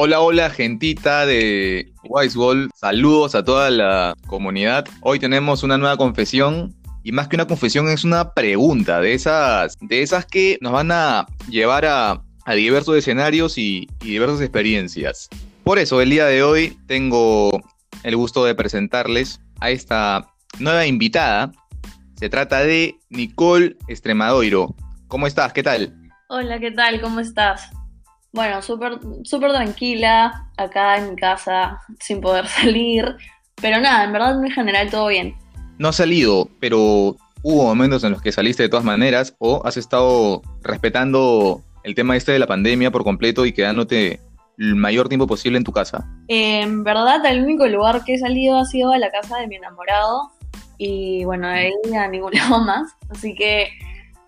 Hola, hola, gentita de Wiseball. Saludos a toda la comunidad. Hoy tenemos una nueva confesión. Y más que una confesión, es una pregunta de esas, de esas que nos van a llevar a, diversos escenarios y, y diversas experiencias. Por eso, el día de hoy tengo el gusto de presentarles a esta nueva invitada. Se trata de Nicole Extremadoiro. ¿Cómo estás? ¿Qué tal? Hola, ¿qué tal? ¿Cómo estás? Bueno, súper súper tranquila, acá en mi casa, sin poder salir. Pero nada, en verdad en general todo bien. No has salido, pero hubo momentos en los que saliste de todas maneras o has estado respetando el tema este de la pandemia por completo y quedándote el mayor tiempo posible en tu casa. En verdad, el único lugar que he salido ha sido a la casa de mi enamorado y bueno, de ahí a ningún lado más. Así que,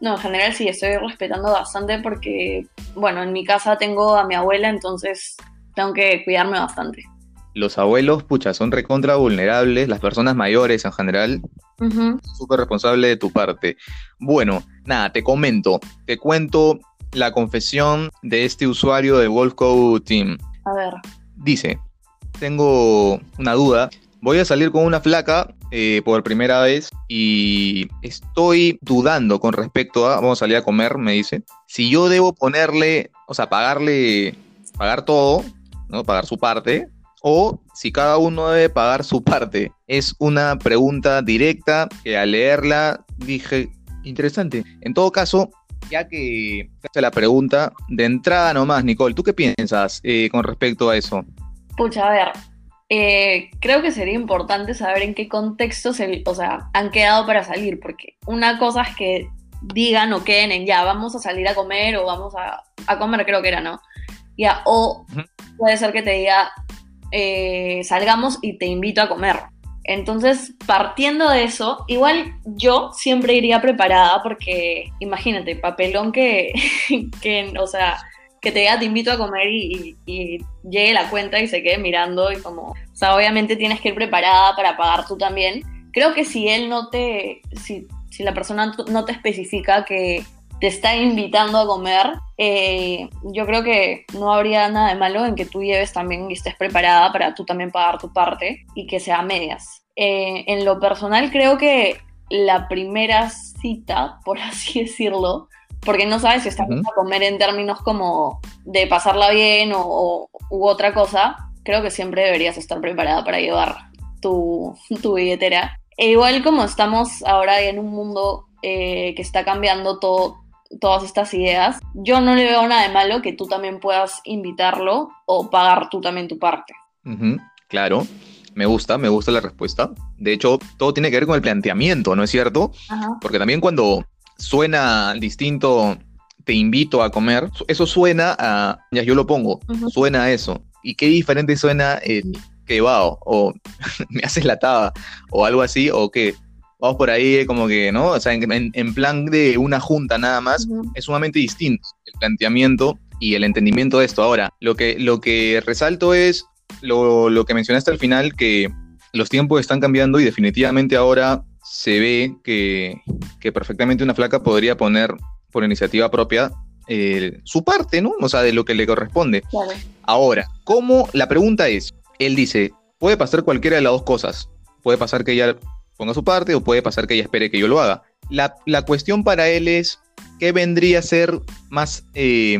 no, en general sí, estoy respetando bastante porque, bueno, en mi casa tengo a mi abuela, entonces tengo que cuidarme bastante. Los abuelos, pucha, son recontra vulnerables, las personas mayores en general, súper responsable de tu parte. Bueno, nada, te comento, te cuento la confesión de este usuario de Wolfco Team. A ver, Dice, tengo una duda, voy a salir con una flaca eh, por primera vez y estoy dudando con respecto a, vamos a salir a comer, me dice, si yo debo ponerle, o sea, pagarle, pagar todo, ¿no? Pagar su parte, o si cada uno debe pagar su parte. Es una pregunta directa que al leerla dije, interesante. En todo caso, ya que hace la pregunta, de entrada nomás, Nicole, ¿tú qué piensas eh, con respecto a eso? pucha, a ver. Eh, creo que sería importante saber en qué contexto se, o sea, han quedado para salir, porque una cosa es que digan o queden en ya, vamos a salir a comer o vamos a, a comer, creo que era, ¿no? Ya, o puede ser que te diga, eh, salgamos y te invito a comer. Entonces, partiendo de eso, igual yo siempre iría preparada porque imagínate, papelón que, que o sea, que te diga invito a comer y, llegue la cuenta y se quede mirando y como, o sea, obviamente tienes que ir preparada para pagar tú también. Creo que si él no te, si, si la persona no te especifica que te está invitando a comer, eh, yo creo que no habría nada de malo en que tú lleves también y estés preparada para tú también pagar tu parte y que sea medias. Eh, en lo personal creo que la primera cita, por así decirlo, porque no sabes si estás a comer en términos como de pasarla bien o, o- u otra cosa, creo que siempre deberías estar preparada para llevar tu, tu billetera. E igual como estamos ahora en un mundo eh, que está cambiando todo, todas estas ideas, yo no le veo nada de malo que tú también puedas invitarlo o pagar tú también tu parte. Claro, me gusta, me gusta la respuesta. De hecho, todo tiene que ver con el planteamiento, ¿no es cierto? Ajá. Porque también cuando suena distinto, te invito a comer, eso suena a, ya yo lo pongo, suena a eso. ¿Y qué diferente suena el que va o me haces la taba o algo así o qué? Vamos por ahí como que, ¿no? O sea, en, plan de una junta nada más, es sumamente distinto el planteamiento y el entendimiento de esto. Ahora, lo que, lo que resalto es lo, lo que mencionaste al final, que los tiempos están cambiando y definitivamente ahora se ve que, que perfectamente una flaca podría poner por iniciativa propia eh, su parte, ¿no? O sea, de lo que le corresponde. Claro. Ahora, ¿cómo? La pregunta es, él dice, puede pasar cualquiera de las dos cosas. Puede pasar que ella ponga su parte o puede pasar que ella espere que yo lo haga. La, la cuestión para él es, ¿qué vendría a ser más eh,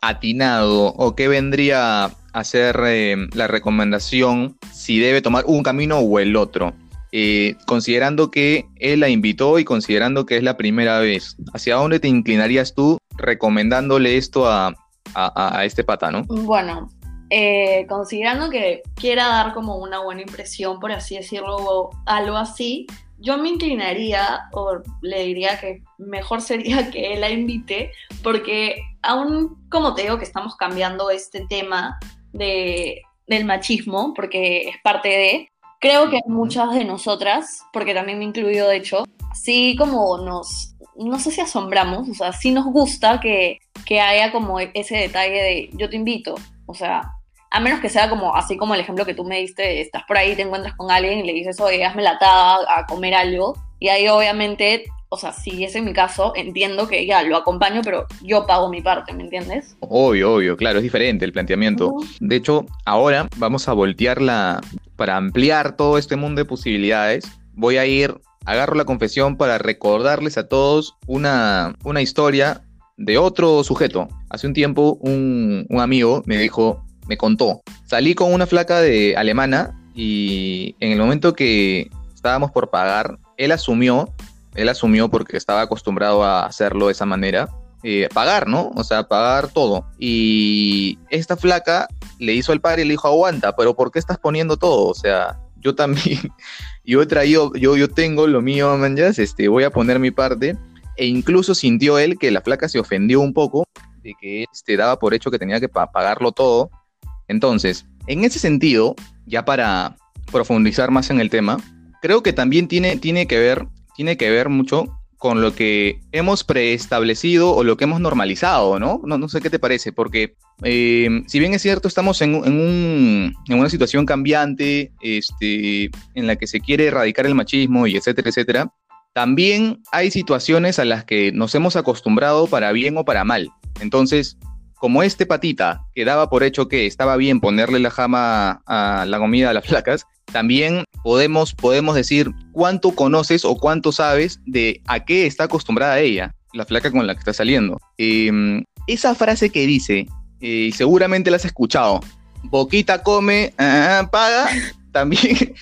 atinado o qué vendría a ser eh, la recomendación si debe tomar un camino o el otro? Eh, considerando que él la invitó y considerando que es la primera vez, ¿hacia dónde te inclinarías tú recomendándole esto a, a- este pata, no? Bueno, eh, considerando que quiera dar como una buena impresión, por así decirlo, o algo así, yo me inclinaría o le diría que mejor sería que él la invite, porque aún como te digo que estamos cambiando este tema de, del machismo, porque es parte de, creo que muchas de nosotras, porque también me incluyo de hecho, sí como nos, no sé si asombramos, o sea, sí nos gusta que, que haya como ese detalle de yo te invito, o sea, a menos que sea como así como el ejemplo que tú me diste, estás por ahí, te encuentras con alguien y le dices, oye, hazme la tada a comer algo, y ahí obviamente, o sea, si es en mi caso, entiendo que ya lo acompaño, pero yo pago mi parte, ¿me entiendes? Obvio, obvio, claro, es diferente el planteamiento. De hecho, ahora vamos a voltearla para ampliar todo este mundo de posibilidades. Voy a ir, agarro la confesión para recordarles a todos una, una historia de otro sujeto. Hace un tiempo un, un amigo me dijo, me contó, salí con una flaca de alemana y en el momento que estábamos por pagar, él asumió él asumió porque estaba acostumbrado a hacerlo de esa manera, eh, pagar, ¿no? O sea, pagar todo. Y esta flaca le hizo al padre y le dijo, aguanta, pero ¿por qué estás poniendo todo? O sea, yo también, yo he traído, yo, yo tengo lo mío, manjas, este, voy a poner mi parte. E incluso sintió él que la flaca se ofendió un poco de que este, daba por hecho que tenía que pagarlo todo. Entonces, en ese sentido, ya para profundizar más en el tema, creo que también tiene, tiene que ver tiene que ver mucho con lo que hemos preestablecido o lo que hemos normalizado, ¿no? No, sé qué te parece, porque eh, si bien es cierto, estamos en, en, una situación cambiante este, en la que se quiere erradicar el machismo y etcétera, etcétera, también hay situaciones a las que nos hemos acostumbrado para bien o para mal. Entonces, como este patita que daba por hecho que estaba bien ponerle la jama a la comida a las flacas, también podemos, podemos decir cuánto conoces o cuánto sabes de a qué está acostumbrada ella, la flaca con la que está saliendo. Em, esa frase que dice, eh, seguramente la has escuchado, boquita come, ah, paga, también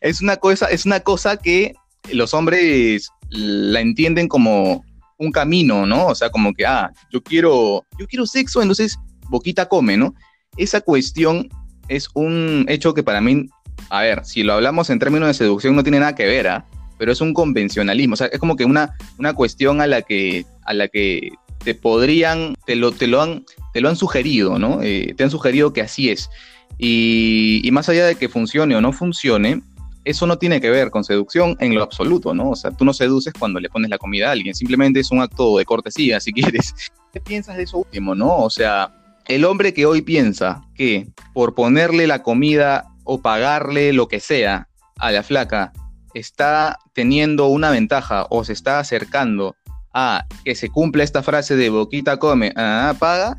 es una, cosa, es una cosa que los hombres la entienden como un camino, ¿no? O sea, como que, ah, yo quiero, yo quiero sexo, entonces boquita come, ¿no? Esa cuestión es un hecho que para mí a ver, si lo hablamos en términos de seducción no tiene nada que ver, ¿ah? pero es un convencionalismo, o sea, es como que una, una cuestión a la que, a la que te podrían, te lo, te lo, han, te lo han sugerido, ¿no? Eh, te han sugerido que así es. Y, y, más allá de que funcione o no funcione, eso no tiene que ver con seducción en lo absoluto, ¿no? O sea, tú no seduces cuando le pones la comida a alguien, simplemente es un acto de cortesía, si quieres. ¿Qué piensas de eso último, no? O sea, el hombre que hoy piensa que por ponerle la comida o pagarle lo que sea a la flaca está teniendo una ventaja o se está acercando a que se cumpla esta frase de boquita come, ah, paga,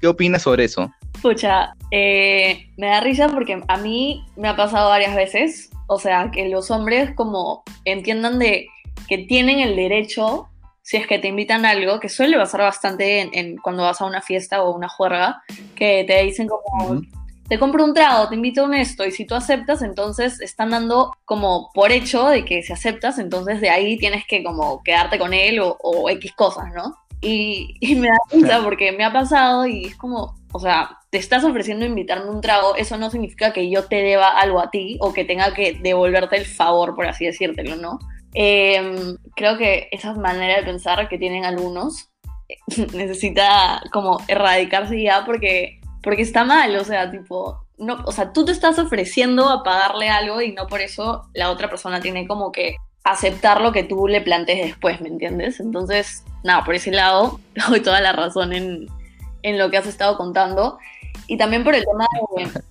¿Qué, opinas sobre eso? Escucha, eh, me da risa porque a mí me ha pasado varias veces, o sea, que los hombres como entiendan de que tienen el derecho, si es que te invitan a algo, que suele pasar bastante en, cuando vas a una fiesta o una juerga, que te dicen como, te compro un trago, te invito a un esto, y si tú aceptas, entonces están dando como por hecho de que si aceptas, entonces de ahí tienes que como quedarte con él o, X cosas, ¿no? Y, me da risa porque me ha pasado y es como, o sea, te estás ofreciendo invitarme un trago, eso no significa que yo te deba algo a ti o que tenga que devolverte el favor, por así decírtelo, ¿no? Em, creo que esa manera de pensar que tienen algunos necesita como erradicarse ya porque porque está mal, o sea, tipo, no, o sea, tú te estás ofreciendo a pagarle algo y no por eso la otra persona tiene como que aceptar lo que tú le plantees después, ¿me entiendes? Entonces, nada, por ese lado, doy toda la razón en, en lo que has estado contando. Y también por el tema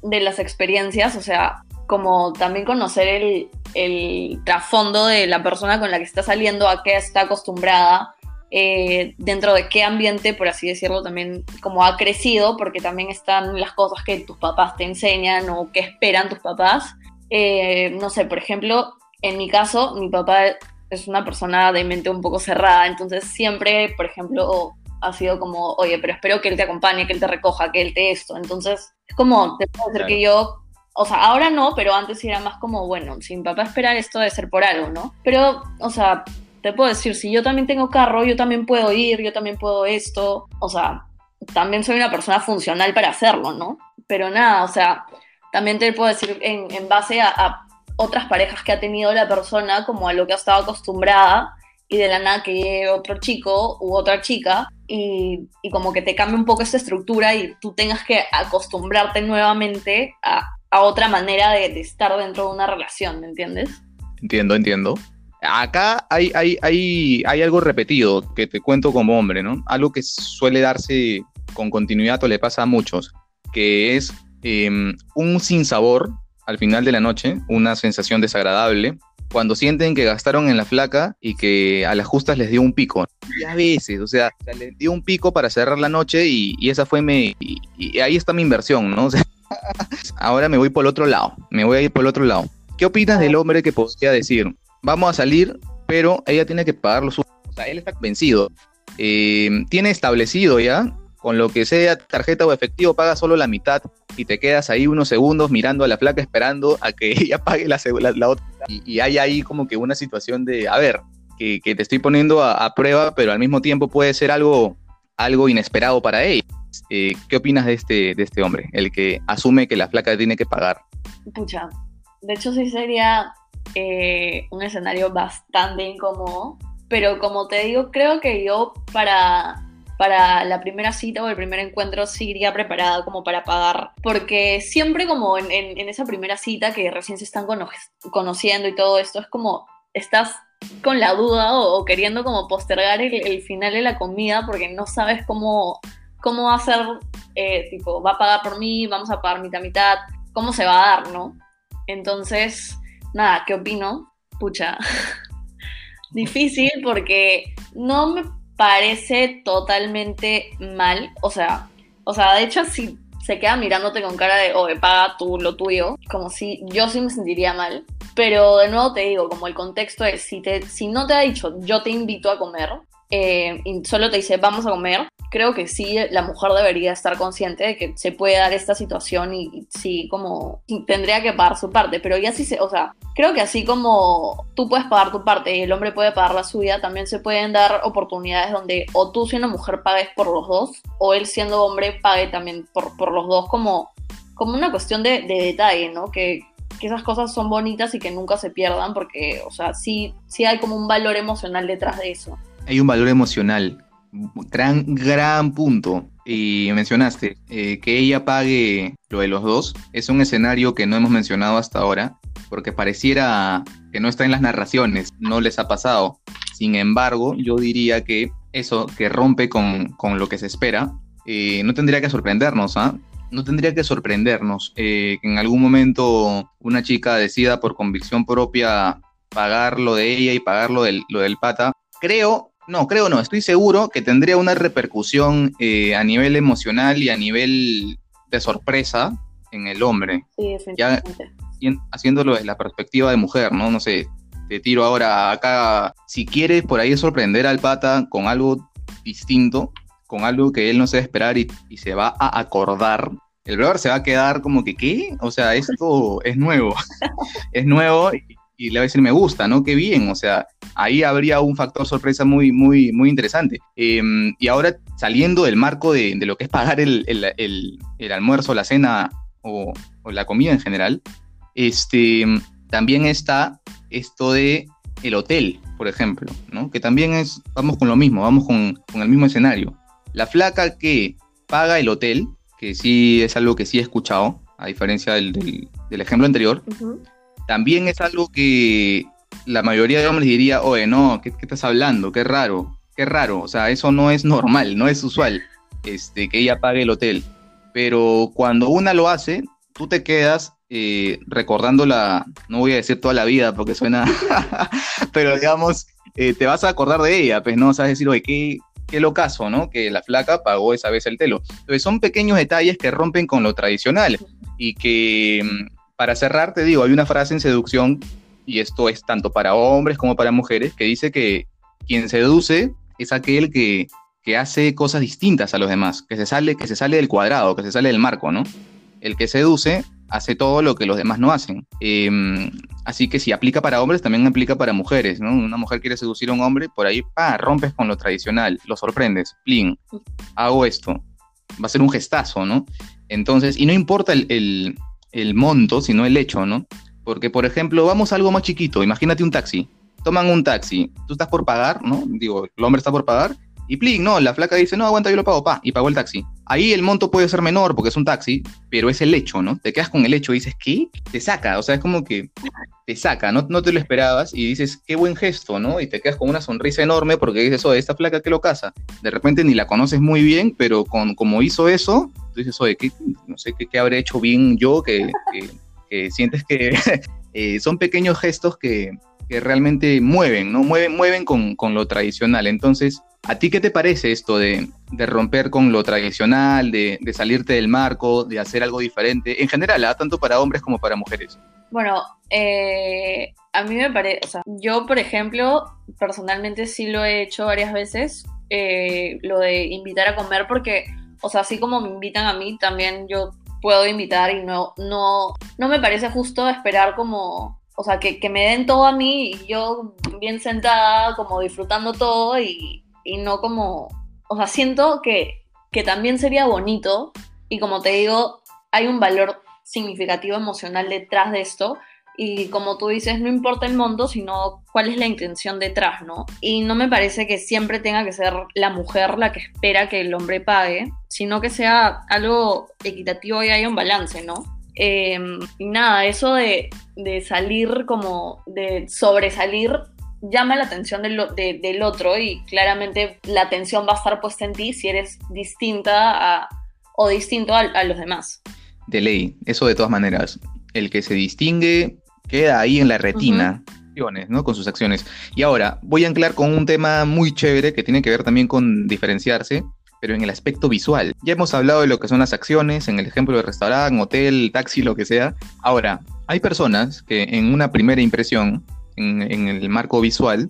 de, las experiencias, o sea, como también conocer el, el trasfondo de la persona con la que está saliendo, a qué está acostumbrada, eh, dentro de qué ambiente, por así decirlo, también como ha crecido, porque también están las cosas que tus papás te enseñan o que esperan tus papás. Eh, no sé, por ejemplo, en mi caso, mi papá es una persona de mente un poco cerrada, entonces siempre, por ejemplo, ha sido como, oye, pero espero que él te acompañe, que él te recoja, que él te esto. Entonces, es como, te puedo decir que yo o sea, ahora no, pero antes era más como, bueno, si mi papá espera esto debe ser por algo, ¿no? Pero, o sea, te puedo decir, si yo también tengo carro, yo también puedo ir, yo también puedo esto, o sea, también soy una persona funcional para hacerlo, ¿no? Pero nada, o sea, también te puedo decir en, base a, otras parejas que ha tenido la persona, como a lo que ha estado acostumbrada, y de la nada que otro chico u otra chica, y, como que te cambie un poco esa estructura y tú tengas que acostumbrarte nuevamente a, otra manera de, de estar dentro de una relación, ¿me entiendes? Entiendo, entiendo. Acá hay, hay, hay, hay algo repetido que te cuento como hombre, ¿no? Algo que suele darse con continuidad o le pasa a muchos, que es em, un sinsabor al final de la noche, una sensación desagradable, cuando sienten que gastaron en la flaca y que a las justas les dio un pico. Y a veces, o sea, les dio un pico para cerrar la noche y, esa fue mi... Y, ahí está mi inversión, ¿no? O sea, ahora me voy por el otro lado, me voy a ir por el otro lado. ¿Qué opinas del hombre que podría decir, vamos a salir, pero ella tiene que pagar los... O sea, él está convencido. Eh, tiene establecido ya con lo que sea tarjeta o efectivo, paga solo la mitad y te quedas ahí unos segundos mirando a la placa esperando a que ella pague la, la, otra. Y, hay ahí como que una situación de, a ver, que, te estoy poniendo a, prueba, pero al mismo tiempo puede ser algo, algo inesperado para ella. Eh, ¿Qué opinas de este, de este hombre, el que asume que la flaca tiene que pagar? Pucha, de hecho sí sería eh, un escenario bastante incómodo, pero como te digo, creo que yo para para la primera cita o el primer encuentro sí iría preparada como para pagar, porque siempre como en, esa primera cita que recién se están conociendo y todo esto, es como estás con la duda o, queriendo como postergar el, final de la comida porque no sabes cómo, cómo va a ser, eh, tipo, va a pagar por mí, vamos a pagar mitad mitad, cómo se va a dar, ¿no? Entonces, nada, ¿qué opino? Pucha, difícil porque no me parece totalmente mal. O sea, o sea, de hecho, si se queda mirándote con cara de, oye, paga tú lo tuyo, como si yo sí me sentiría mal. Pero de nuevo te digo, como el contexto es, si, te, si no te ha dicho, yo te invito a comer, eh, y solo te dice, vamos a comer, creo que sí, la mujer debería estar consciente de que se puede dar esta situación y, sí, como tendría que pagar su parte, pero ya sí se, o sea, creo que así como tú puedes pagar tu parte y el hombre puede pagar la suya, también se pueden dar oportunidades donde o tú siendo mujer pagues por los dos, o él siendo hombre pague también por, por los dos, como, como una cuestión de, detalle, ¿no? Que, que esas cosas son bonitas y que nunca se pierdan porque, o sea, sí, sí hay como un valor emocional detrás de eso. Hay un valor emocional gran, gran punto. Y mencionaste eh, que ella pague lo de los dos. Es un escenario que no hemos mencionado hasta ahora, porque pareciera que no está en las narraciones, no les ha pasado. Sin embargo, yo diría que eso que rompe con, con lo que se espera, eh, no tendría que sorprendernos, ¿ah? No tendría que sorprendernos eh, que en algún momento una chica decida por convicción propia pagar lo de ella y pagar lo del, lo del pata. Creo no, creo no, estoy seguro que tendría una repercusión eh, a nivel emocional y a nivel de sorpresa en el hombre. Sí, ya haciéndolo desde la perspectiva de mujer, ¿no? No sé, te tiro ahora acá, si quieres por ahí sorprender al pata con algo distinto, con algo que él no se va a esperar y, se va a acordar, el brother se va a quedar como que, ¿qué? O sea, esto es nuevo, es nuevo y le va a decir me gusta, ¿no? Qué bien, o sea, ahí habría un factor sorpresa muy, muy, muy interesante. Em, y ahora saliendo del marco de, lo que es pagar el, almuerzo, la cena o, la comida en general, este, también está esto de el hotel, por ejemplo, ¿no? Que también es, vamos con lo mismo, vamos con, el mismo escenario. La flaca que paga el hotel, que sí es algo que sí he escuchado, a diferencia del, ejemplo anterior, también es algo que la mayoría de hombres diría, oye, no, ¿qué, estás hablando? Qué raro, qué raro. O sea, eso no es normal, no es usual este, que ella pague el hotel. Pero cuando una lo hace, tú te quedas eh, recordándola, no voy a decir toda la vida porque suena, pero digamos, eh, te vas a acordar de ella, pues no vas a decir, oye, qué, qué locazo, ¿no? Que la flaca pagó esa vez el telo. Entonces son pequeños detalles que rompen con lo tradicional y que mm, para cerrar, te digo, hay una frase en seducción, y esto es tanto para hombres como para mujeres, que dice que quien seduce es aquel que, hace cosas distintas a los demás, que se, sale, que se sale del cuadrado, que se sale del marco, ¿no? El que seduce hace todo lo que los demás no hacen. Em, así que si aplica para hombres, también aplica para mujeres, ¿no? Una mujer quiere seducir a un hombre, por ahí, pa, rompes con lo tradicional, lo sorprendes, plin, hago esto. Va a ser un gestazo, ¿no? Entonces, y no importa el monto, sino el hecho, ¿no? Porque, por ejemplo, vamos a algo más chiquito, imagínate un taxi. Toman un taxi, tú estás por pagar, ¿no? Digo, el hombre está por pagar, y plin, no, la flaca dice, no, aguanta, yo lo pago, pa, y pagó el taxi. Ahí el monto puede ser menor porque es un taxi, pero es el hecho, ¿no? Te quedas con el hecho y dices, ¿qué? Te saca, o sea, es como que te saca, no, no te lo esperabas y dices, qué buen gesto, ¿no? Y te quedas con una sonrisa enorme porque dices, oye, esta flaca que lo casa. De repente ni la conoces muy bien, pero con como hizo eso, tú dices, oye, ¿qué, no sé qué, habré hecho bien yo que, sientes que eh, son pequeños gestos que, que realmente mueven, ¿no? Mueven, mueven con, con lo tradicional. Entonces, ¿a ti qué te parece esto de, de romper con lo tradicional, de, de, salirte del marco, de hacer algo diferente? En general, ¿ah? tanto para hombres como para mujeres. Bueno, eh, a mí me parece, yo por ejemplo, personalmente sí lo he hecho varias veces, eh, lo de invitar a comer, porque, o sea, así como me invitan a mí, también yo puedo invitar y no, no, no me parece justo esperar como, o sea, que, que me den todo a mí y yo bien sentada, como disfrutando todo y, y no como, o sea, siento que, que también sería bonito y como te digo, hay un valor significativo emocional detrás de esto. Y como tú dices, no importa el monto, sino cuál es la intención detrás, ¿no? Y no me parece que siempre tenga que ser la mujer la que espera que el hombre pague, sino que sea algo equitativo y haya un balance, ¿no? Eh, y nada, eso de, de, salir como, de sobresalir, llama la atención del, de, del otro y claramente la atención va a estar puesta en ti si eres distinta a, o distinto a, a los demás de ley, eso de todas maneras. El que se distingue queda ahí en la retina, uh -huh. ¿no? Con sus acciones. Y ahora, voy a anclar con un tema muy chévere que tiene que ver también con diferenciarse, pero en el aspecto visual. Ya hemos hablado de lo que son las acciones, en el ejemplo de restaurante, hotel, taxi, lo que sea. Ahora, hay personas que en una primera impresión, en, en el marco visual,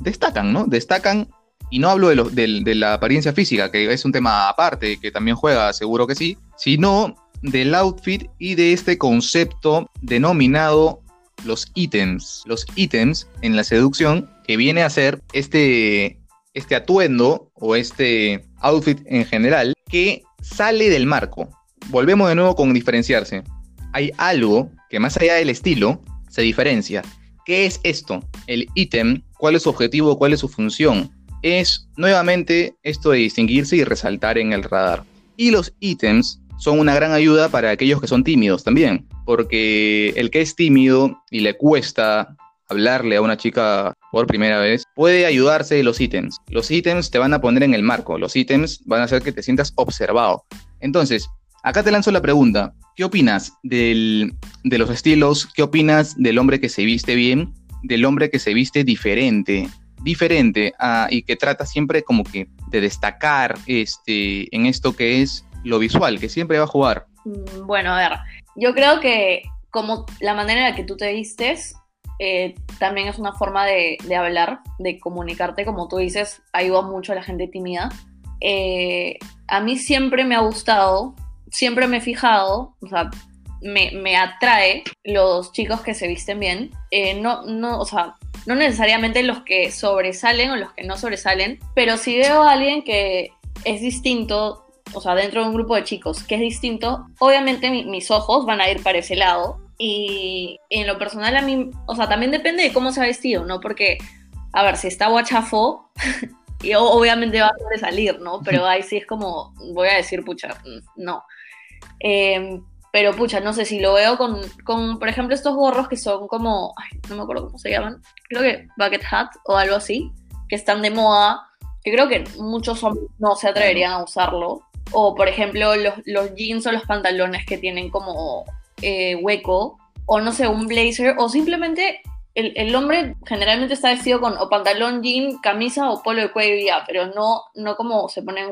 destacan, ¿no? Destacan y no hablo de, lo, de, de, la apariencia física, que es un tema aparte, que también juega, seguro que sí, sino del outfit y de este concepto denominado los ítems. Los ítems en la seducción que viene a ser este, este atuendo o este outfit en general que sale del marco. Volvemos de nuevo con diferenciarse. Hay algo que más allá del estilo se diferencia. ¿Qué es esto? El ítem, ¿cuál es su objetivo? ¿Cuál es su función? Es nuevamente esto de distinguirse y resaltar en el radar. Y los ítems son una gran ayuda para aquellos que son tímidos también, porque el que es tímido y le cuesta hablarle a una chica por primera vez, puede ayudarse de los ítems. Los ítems te van a poner en el marco, los ítems van a hacer que te sientas observado. Entonces, acá te lanzo la pregunta, ¿qué opinas del, de los estilos? ¿Qué opinas del hombre que se viste bien? Del hombre que se viste diferente, diferente y que trata siempre como que de destacar este, en esto que es lo visual, que siempre va a jugar. Mm, bueno, a ver, yo creo que como la manera en la que tú te vistes eh, también es una forma de, hablar, de comunicarte, como tú dices, ayuda mucho a la gente tímida. Eh, a mí siempre me ha gustado, siempre me he fijado, o sea, me, me atrae los chicos que se visten bien. Eh, no, no, o sea, no necesariamente los que sobresalen o los que no sobresalen, pero si veo a alguien que es distinto o sea, dentro de un grupo de chicos que es distinto, obviamente mi, mis ojos van a ir para ese lado. Y en lo personal a mí, o sea, también depende de cómo se ha vestido, ¿no? Porque, a ver, si está guachafo, y obviamente va a sobresalir, ¿no? Pero ahí sí es como, voy a decir, pucha, no. Eh, pero pucha, no sé si lo veo con, con, por ejemplo, estos gorros que son como, ay, no me acuerdo cómo se llaman, creo que bucket hat o algo así, que están de moda, que creo que muchos hombres no se atreverían a usarlo, o por ejemplo los, los jeans o los pantalones que tienen como eh, hueco, o no sé, un blazer, o simplemente el, el, hombre generalmente está vestido con o pantalón, jean, camisa o polo de cuello ya, pero no, no como se ponen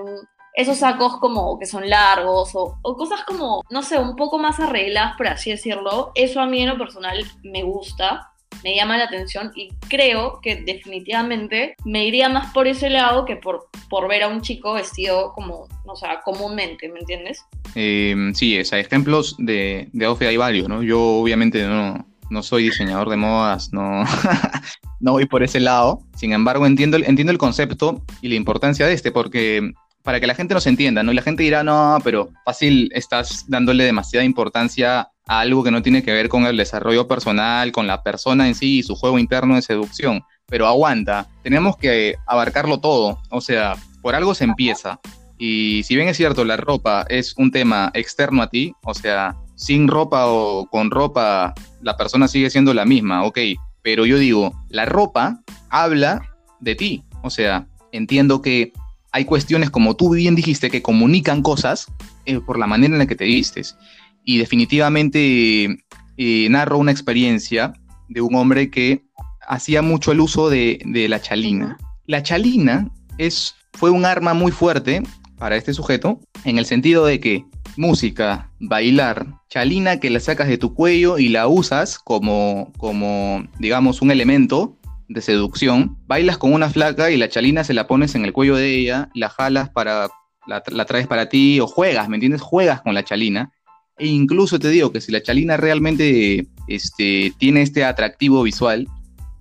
esos sacos como que son largos o, o, cosas como, no sé, un poco más arregladas, por así decirlo. Eso a mí en lo personal me gusta me llama la atención y creo que definitivamente me iría más por ese lado que por, por ver a un chico vestido como, o sea, comúnmente, ¿me entiendes? Eh, sí, o ejemplos de, de outfit hay varios, ¿no? Yo obviamente no, no soy diseñador de modas, no, no voy por ese lado. Sin embargo, entiendo, entiendo el concepto y la importancia de este, porque para que la gente nos entienda, ¿no? Y la gente dirá, no, pero fácil, estás dándole demasiada importancia algo que no tiene que ver con el desarrollo personal, con la persona en sí y su juego interno de seducción. Pero aguanta, tenemos que abarcarlo todo, o sea, por algo se empieza. Y si bien es cierto, la ropa es un tema externo a ti, o sea, sin ropa o con ropa, la persona sigue siendo la misma, ok, pero yo digo, la ropa habla de ti, o sea, entiendo que hay cuestiones, como tú bien dijiste, que comunican cosas eh, por la manera en la que te vistes. Y definitivamente eh, narro una experiencia de un hombre que hacía mucho el uso de, la chalina. La chalina es, fue un arma muy fuerte para este sujeto, en el sentido de que música, bailar, chalina que la sacas de tu cuello y la usas como, como digamos, un elemento de seducción, bailas con una flaca y la chalina se la pones en el cuello de ella, la jalas para, la, traes para ti o juegas, ¿me entiendes? Juegas con la chalina. E incluso te digo que si la chalina realmente este, tiene este atractivo visual,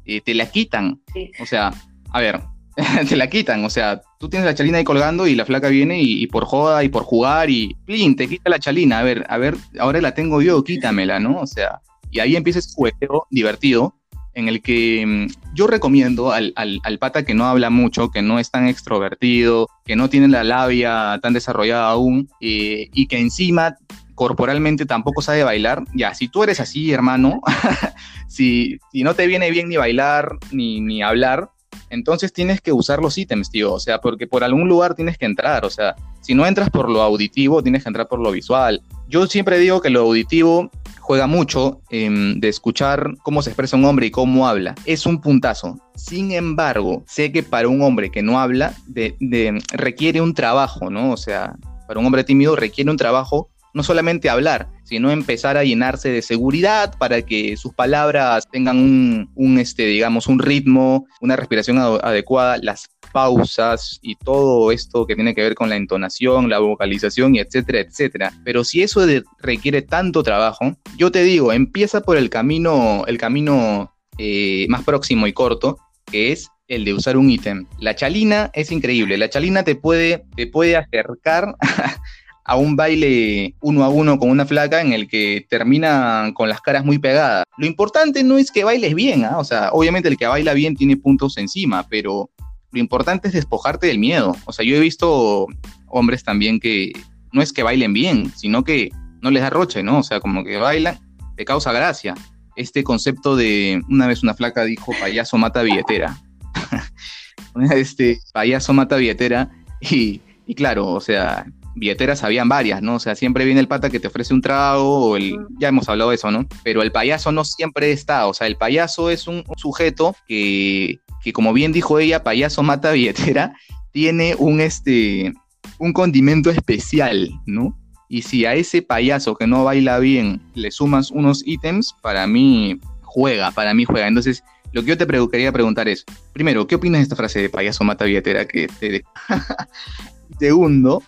eh, te la quitan. O sea, a ver, te la quitan. O sea, tú tienes la chalina ahí colgando y la flaca viene y, por joda y por jugar y ¡plin! te quita la chalina. A ver, a ver, ahora la tengo yo, quítamela, ¿no? O sea, y ahí empieza ese juego divertido en el que mm, yo recomiendo al, pata que no habla mucho, que no es tan extrovertido, que no tiene la labia tan desarrollada aún eh, y que encima corporalmente tampoco sabe bailar, ya, si tú eres así, hermano, si, si, no te viene bien ni bailar ni, ni hablar, entonces tienes que usar los ítems, tío, o sea, porque por algún lugar tienes que entrar, o sea, si no entras por lo auditivo, tienes que entrar por lo visual. Yo siempre digo que lo auditivo juega mucho de escuchar cómo se expresa un hombre y cómo habla. Es un puntazo. Sin embargo, sé que para un hombre que no habla, de, requiere un trabajo, ¿no? O sea, para un hombre tímido requiere un trabajo no solamente hablar, sino empezar a llenarse de seguridad para que sus palabras tengan un, este, digamos, un ritmo, una respiración adecuada, las pausas y todo esto que tiene que ver con la entonación, la vocalización y etcétera, etcétera. Pero si eso requiere tanto trabajo, yo te digo, empieza por el camino, el camino eh, más próximo y corto, que es el de usar un ítem. La chalina es increíble. La chalina te puede, te puede acercar a un baile uno a uno con una flaca en el que termina con las caras muy pegadas. Lo importante no es que bailes bien, ¿ah? o sea, obviamente el que baila bien tiene puntos encima, pero lo importante es despojarte del miedo. O sea, yo he visto hombres también que no es que bailen bien, sino que no les da roche, ¿no? O sea, como que bailan, te causa gracia. Este concepto de, una vez una flaca dijo, payaso mata billetera. este, payaso mata billetera y, y claro, o sea, billeteras habían varias, ¿no? O sea, siempre viene el pata que te ofrece un trago, o el, ya hemos hablado de eso, ¿no? Pero el payaso no siempre está, o sea, el payaso es un, sujeto que, que, como bien dijo ella, payaso mata billetera, tiene un, este, un condimento especial, ¿no? Y si a ese payaso que no baila bien le sumas unos ítems, para mí juega, para mí juega. Entonces, lo que yo te quería preguntar es, primero, ¿qué opinas de esta frase de payaso mata billetera que te... Segundo,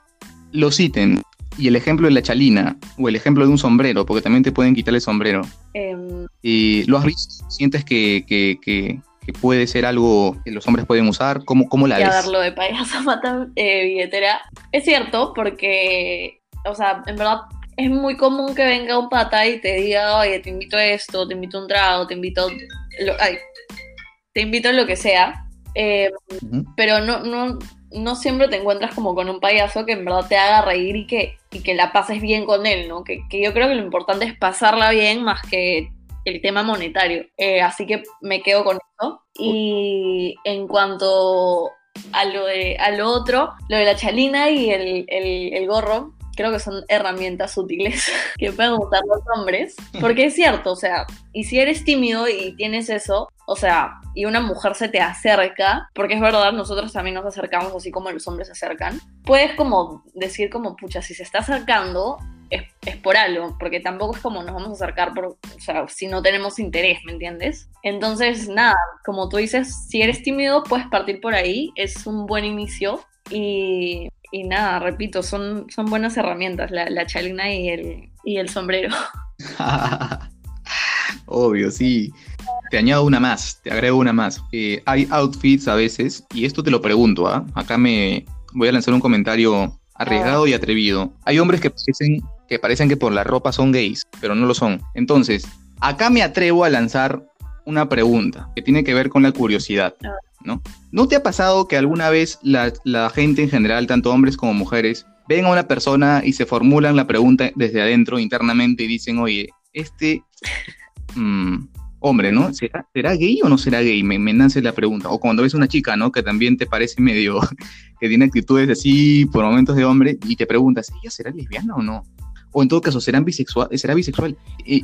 los ítems y el ejemplo de la chalina o el ejemplo de un sombrero, porque también te pueden quitar el sombrero. Em, y ¿Lo has visto? ¿Sientes que, que, puede ser algo que los hombres pueden usar? ¿Cómo, cómo la ves? lo de payaso mata eh, billetera. Es cierto, porque, o sea, en verdad es muy común que venga un pata y te diga, oye, te invito a esto, te invito a un trago, te invito, ay, te invito a lo que sea. Em, pero no, no, no siempre te encuentras como con un payaso que en verdad te haga reír y que, y que la pases bien con él, ¿no? Que, yo creo que lo importante es pasarla bien más que el tema monetario. Eh, así que me quedo con eso. Y en cuanto a lo, de, lo otro, lo de la chalina y el, el gorro, creo que son herramientas útiles que pueden usar los hombres. Porque es cierto, o sea, y si eres tímido y tienes eso, o sea, y una mujer se te acerca, porque es verdad, nosotros también nos acercamos así como los hombres se acercan, puedes como decir como, pucha, si se está acercando, es, es, por algo, porque tampoco es como nos vamos a acercar por, o sea, si no tenemos interés, ¿me entiendes? Entonces, nada, como tú dices, si eres tímido, puedes partir por ahí, es un buen inicio y y nada, repito, son, son buenas herramientas, la, chalina y el, y el sombrero. Obvio, sí. Te añado una más, te agrego una más. Eh, hay outfits a veces, y esto te lo pregunto, ¿ah? acá me voy a lanzar un comentario arriesgado y atrevido. Hay hombres que parecen, que parecen que por la ropa son gays, pero no lo son. Entonces, acá me atrevo a lanzar una pregunta que tiene que ver con la curiosidad. ¿No? ¿No te ha pasado que alguna vez la, gente en general, tanto hombres como mujeres, ven a una persona y se formulan la pregunta desde adentro internamente y dicen, oye, este mm, hombre, ¿no? ¿Será, gay o no será gay? Me, me, nace la pregunta. O cuando ves una chica, ¿no? Que también te parece medio, que tiene actitudes así por momentos de hombre y te preguntas, ¿ella será lesbiana o no? O en todo caso, ¿será bisexual? ¿Será bisexual?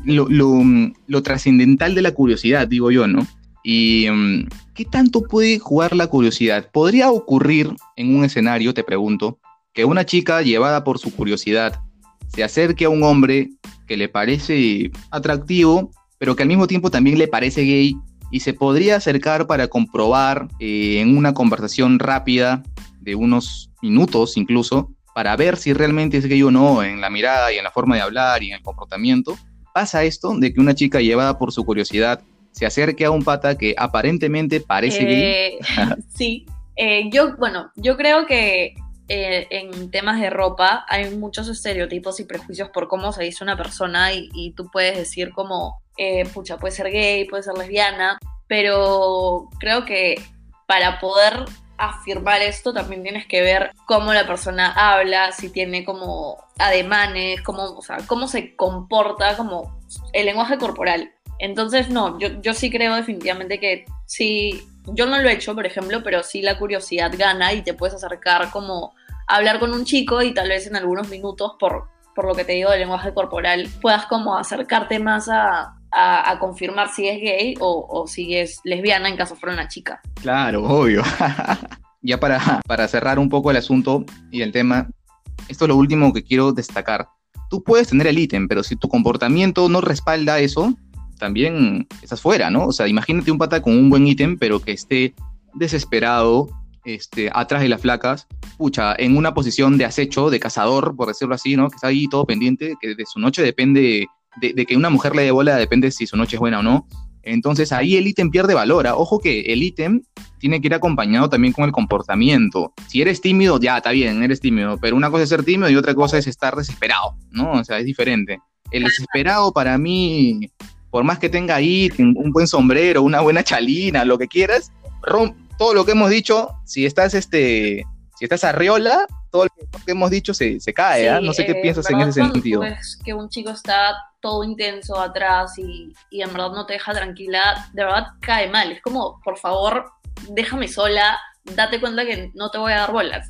lo, lo, lo trascendental de la curiosidad, digo yo, ¿no? ¿Y mm, qué tanto puede jugar la curiosidad? ¿Podría ocurrir en un escenario, te pregunto, que una chica llevada por su curiosidad se acerque a un hombre que le parece atractivo, pero que al mismo tiempo también le parece gay y se podría acercar para comprobar eh, en una conversación rápida de unos minutos incluso, para ver si realmente es gay o no en la mirada y en la forma de hablar y en el comportamiento. Pasa esto de que una chica llevada por su curiosidad se acerque a un pata que aparentemente parece gay. Eh, sí, eh, yo, bueno, yo creo que en temas de ropa hay muchos estereotipos y prejuicios por cómo se dice una persona y, y tú puedes decir como eh, pucha, puede ser gay, puede ser lesbiana, pero creo que para poder afirmar esto también tienes que ver cómo la persona habla, si tiene como ademanes, cómo, o sea, cómo se comporta, como el lenguaje corporal. Entonces, no, yo, yo sí creo definitivamente que sí, yo no lo he hecho, por ejemplo, pero sí la curiosidad gana y te puedes acercar como a hablar con un chico y tal vez en algunos minutos, por, por lo que te digo del lenguaje corporal, puedas como acercarte más a, a, confirmar si es gay o, si es lesbiana en caso fuera una chica. Claro, obvio. ya para, para cerrar un poco el asunto y el tema, esto es lo último que quiero destacar. Tú puedes tener el ítem, pero si tu comportamiento no respalda eso, también estás fuera, ¿no? O sea, imagínate un pata con un buen ítem, pero que esté desesperado, este, atrás de las flacas, pucha, en una posición de acecho, de cazador, por decirlo así, ¿no? Que está ahí todo pendiente, que de su noche depende de, que una mujer le dé bola depende si su noche es buena o no. Entonces ahí el ítem pierde valor. ¿ah? Ojo que el ítem tiene que ir acompañado también con el comportamiento. Si eres tímido, ya está bien, eres tímido, pero una cosa es ser tímido y otra cosa es estar desesperado, ¿no? O sea, es diferente. El desesperado para mí, por más que tenga ahí un buen sombrero, una buena chalina, lo que quieras, todo lo que hemos dicho, si estás este si estás arriola, todo lo que hemos dicho se, se cae, ¿ah? No sé qué eh, piensas en ese sentido. Es que un chico está todo intenso atrás y, y, en verdad no te deja tranquila, de verdad cae mal. Es como, por favor, déjame sola, date cuenta que no te voy a dar bolas.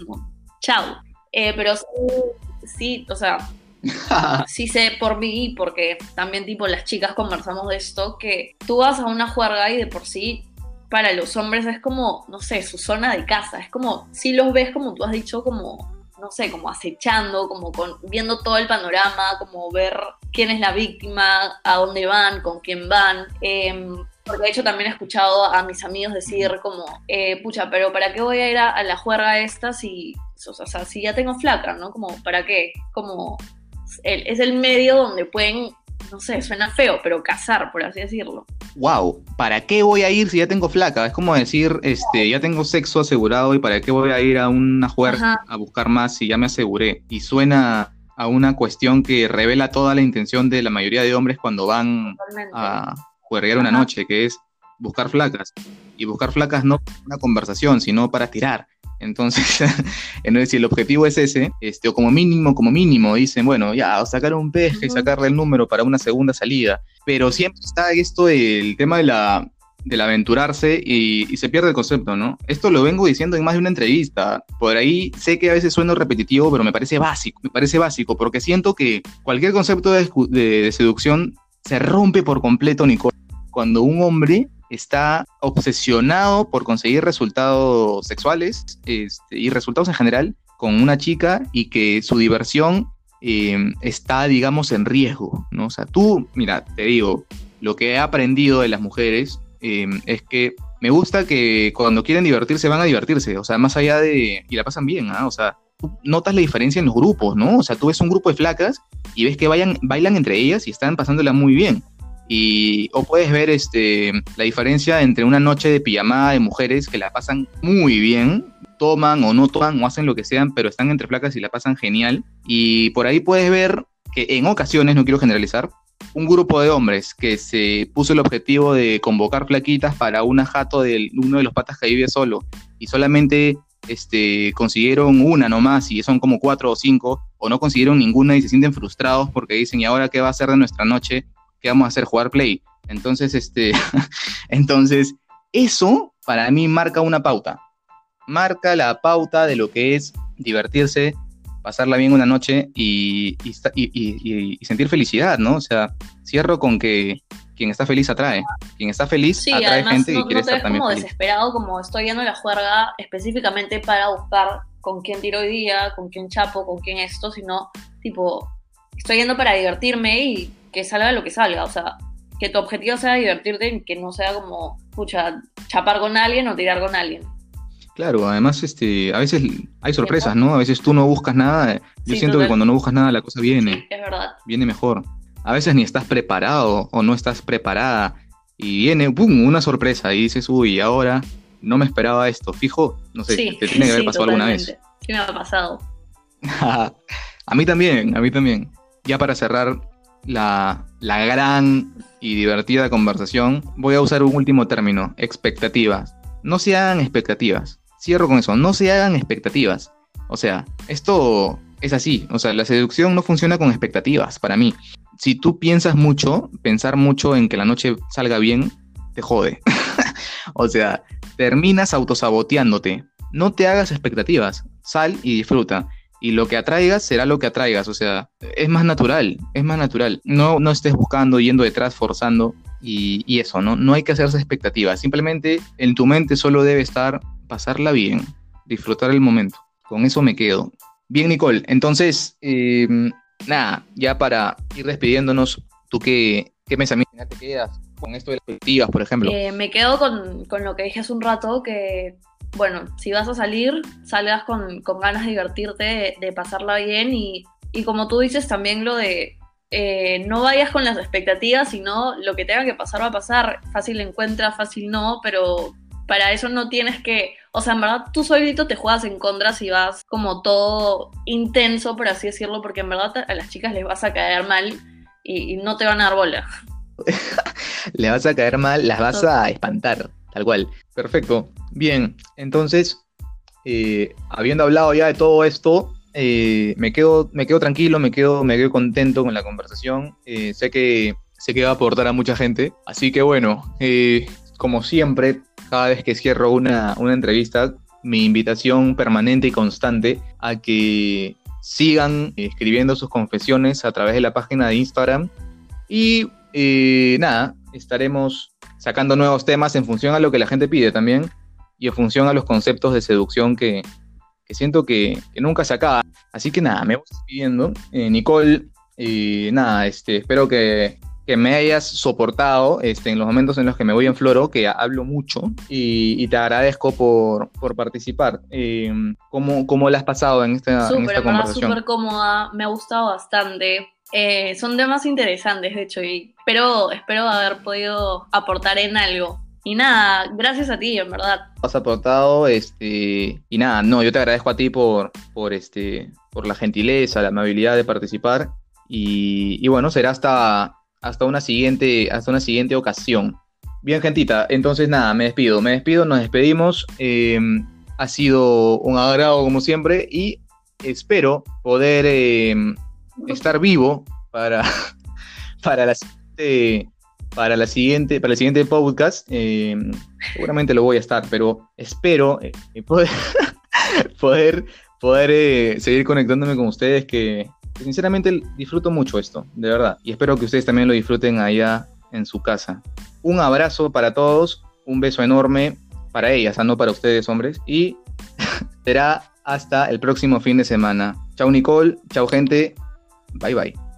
Chao. Eh, pero sí, sí, o sea, sí sé por mí, porque también tipo las chicas conversamos de esto, que tú vas a una juerga y de por sí para los hombres es como, no sé, su zona de casa. Es como, si los ves, como tú has dicho, como, no sé, como acechando, como con, viendo todo el panorama, como ver quién es la víctima, a dónde van, con quién van. Em, porque de hecho también he escuchado a mis amigos decir como, eh, pucha, pero ¿para qué voy a ir a, la juerga esta si, o sea, si ya tengo flaca, ¿no? Como, ¿para qué? Como, es el medio donde pueden no sé, suena feo, pero cazar, por así decirlo. Wow, ¿para qué voy a ir si ya tengo flaca? Es como decir, este, ya tengo sexo asegurado y para qué voy a ir a una juerga a buscar más si ya me aseguré. Y suena a una cuestión que revela toda la intención de la mayoría de hombres cuando van a juerguear una noche, que es buscar flacas. Y buscar flacas no para una conversación, sino para tirar. Entonces, si el objetivo es ese, este, o como mínimo, como mínimo, dicen, bueno, ya, sacar un peje, y sacarle el número para una segunda salida. Pero siempre está esto del tema de la, del aventurarse y, se pierde el concepto, ¿no? Esto lo vengo diciendo en más de una entrevista. Por ahí sé que a veces suena repetitivo, pero me parece básico, me parece básico, porque siento que cualquier concepto de, de seducción se rompe por completo, Nicole, cuando un hombre está obsesionado por conseguir resultados sexuales este, y resultados en general con una chica y que su diversión em, está, digamos, en riesgo, ¿no? O sea, tú, mira, te digo, lo que he aprendido de las mujeres em, es que me gusta que cuando quieren divertirse van a divertirse, o sea, más allá de... y la pasan bien, ¿ah? O sea, tú notas la diferencia en los grupos, ¿no? O sea, tú ves un grupo de flacas y ves que vayan, bailan entre ellas y están pasándola muy bien. Y, o puedes ver este, la diferencia entre una noche de pijamada de mujeres que la pasan muy bien, toman o no toman o hacen lo que sean, pero están entre flacas y la pasan genial. Y por ahí puedes ver que en ocasiones, no quiero generalizar, un grupo de hombres que se puso el objetivo de convocar flaquitas para un jato de uno de los patas que vive solo y solamente este, consiguieron una nomás y son como cuatro o cinco, o no consiguieron ninguna y se sienten frustrados porque dicen, ¿y ahora qué va a ser de nuestra noche? ¿Qué vamos a hacer? Jugar play. Entonces, este, entonces, eso para mí marca una pauta. Marca la pauta de lo que es divertirse, pasarla bien una noche y, y, sentir felicidad, ¿no? O sea, cierro con que quien está feliz atrae. Quien está feliz atrae gente que quiere estar también como feliz. desesperado, como estoy yendo a la juerga específicamente para buscar con quién tiro hoy día, con quién chapo, con quién esto, sino tipo, estoy yendo para divertirme y que salga lo que salga. O sea, que tu objetivo sea divertirte y que no sea como, pucha, chapar con alguien o tirar con alguien. Claro, además este, a veces hay sorpresas, ¿no? A veces tú no buscas nada. Yo siento que cuando no buscas nada la cosa viene. es verdad. Viene mejor. A veces ni estás preparado o no estás preparada y viene, ¡pum!, una sorpresa y dices, uy, ahora no me esperaba esto. Fijo, no sé, te tiene que haber pasado alguna vez. Sí me ha pasado. a mí también, a mí también. Ya para cerrar la, gran y divertida conversación, voy a usar un último término, expectativas. No se hagan expectativas. Cierro con eso, no se hagan expectativas. O sea, esto es así. O sea, la seducción no funciona con expectativas para mí. Si tú piensas mucho, pensar mucho en que la noche salga bien, te jode. o sea, terminas autosaboteándote. No te hagas expectativas. Sal y disfruta y lo que atraigas será lo que atraigas, o sea, es más natural, es más natural. No, no estés buscando, yendo detrás, forzando y, eso, ¿no? No hay que hacerse expectativas, simplemente en tu mente solo debe estar pasarla bien, disfrutar el momento. Con eso me quedo. Bien, Nicole, entonces, em, nada, ya para ir despidiéndonos, ¿tú qué, qué pensamiento te quedas con esto de las expectativas, por ejemplo? Eh, me quedo con, con lo que dije hace un rato, que bueno, si vas a salir, salgas con, ganas de divertirte, de, pasarla bien y, como tú dices también lo de eh, no vayas con las expectativas, sino lo que tenga que pasar va a pasar, fácil encuentra, fácil no, pero para eso no tienes que, o sea, en verdad tú solito te juegas en contra si vas como todo intenso, por así decirlo, porque en verdad a las chicas les vas a caer mal y, y no te van a dar bola. Le vas a caer mal, las vas a espantar. Tal cual. Perfecto. Bien, entonces, eh, habiendo hablado ya de todo esto, eh, me, quedo, me quedo tranquilo, me quedo, me quedo contento con la conversación. Eh, sé, que, sé que va a aportar a mucha gente. Así que bueno, como siempre, cada vez que cierro una, una entrevista, mi invitación permanente y constante a que sigan escribiendo sus confesiones a través de la página de Instagram. Y nada, estaremos sacando nuevos temas en función a lo que la gente pide también y en función a los conceptos de seducción que, siento que, nunca se acaba. Así que nada, me voy despidiendo. Eh, Nicole, y nada, este, espero que, me hayas soportado este, en los momentos en los que me voy en floro, que hablo mucho y, te agradezco por, participar. Eh, ¿cómo, ¿Cómo la has pasado en esta, en esta conversación? Súper cómoda, me ha gustado bastante. Eh, son temas interesantes, de hecho, y espero, espero haber podido aportar en algo. Y nada, gracias a ti, en verdad. Has aportado, este, y nada, no, yo te agradezco a ti por, por, este, por la gentileza, la amabilidad de participar. Y, bueno, será hasta, hasta, una siguiente, hasta una siguiente ocasión. Bien, gentita, entonces nada, me despido, me despido, nos despedimos. Em, ha sido un agrado como siempre y espero poder em, estar vivo para, para la siguiente para la siguiente para el siguiente podcast eh, seguramente lo voy a estar pero espero eh, poder poder, poder eh, seguir conectándome con ustedes que, sinceramente disfruto mucho esto de verdad. Y espero que ustedes también lo disfruten allá en su casa. Un abrazo para todos un beso enorme para ellas no para ustedes hombres y será hasta el próximo fin de semana. Chao Nicole. Chao gente. Bye bye.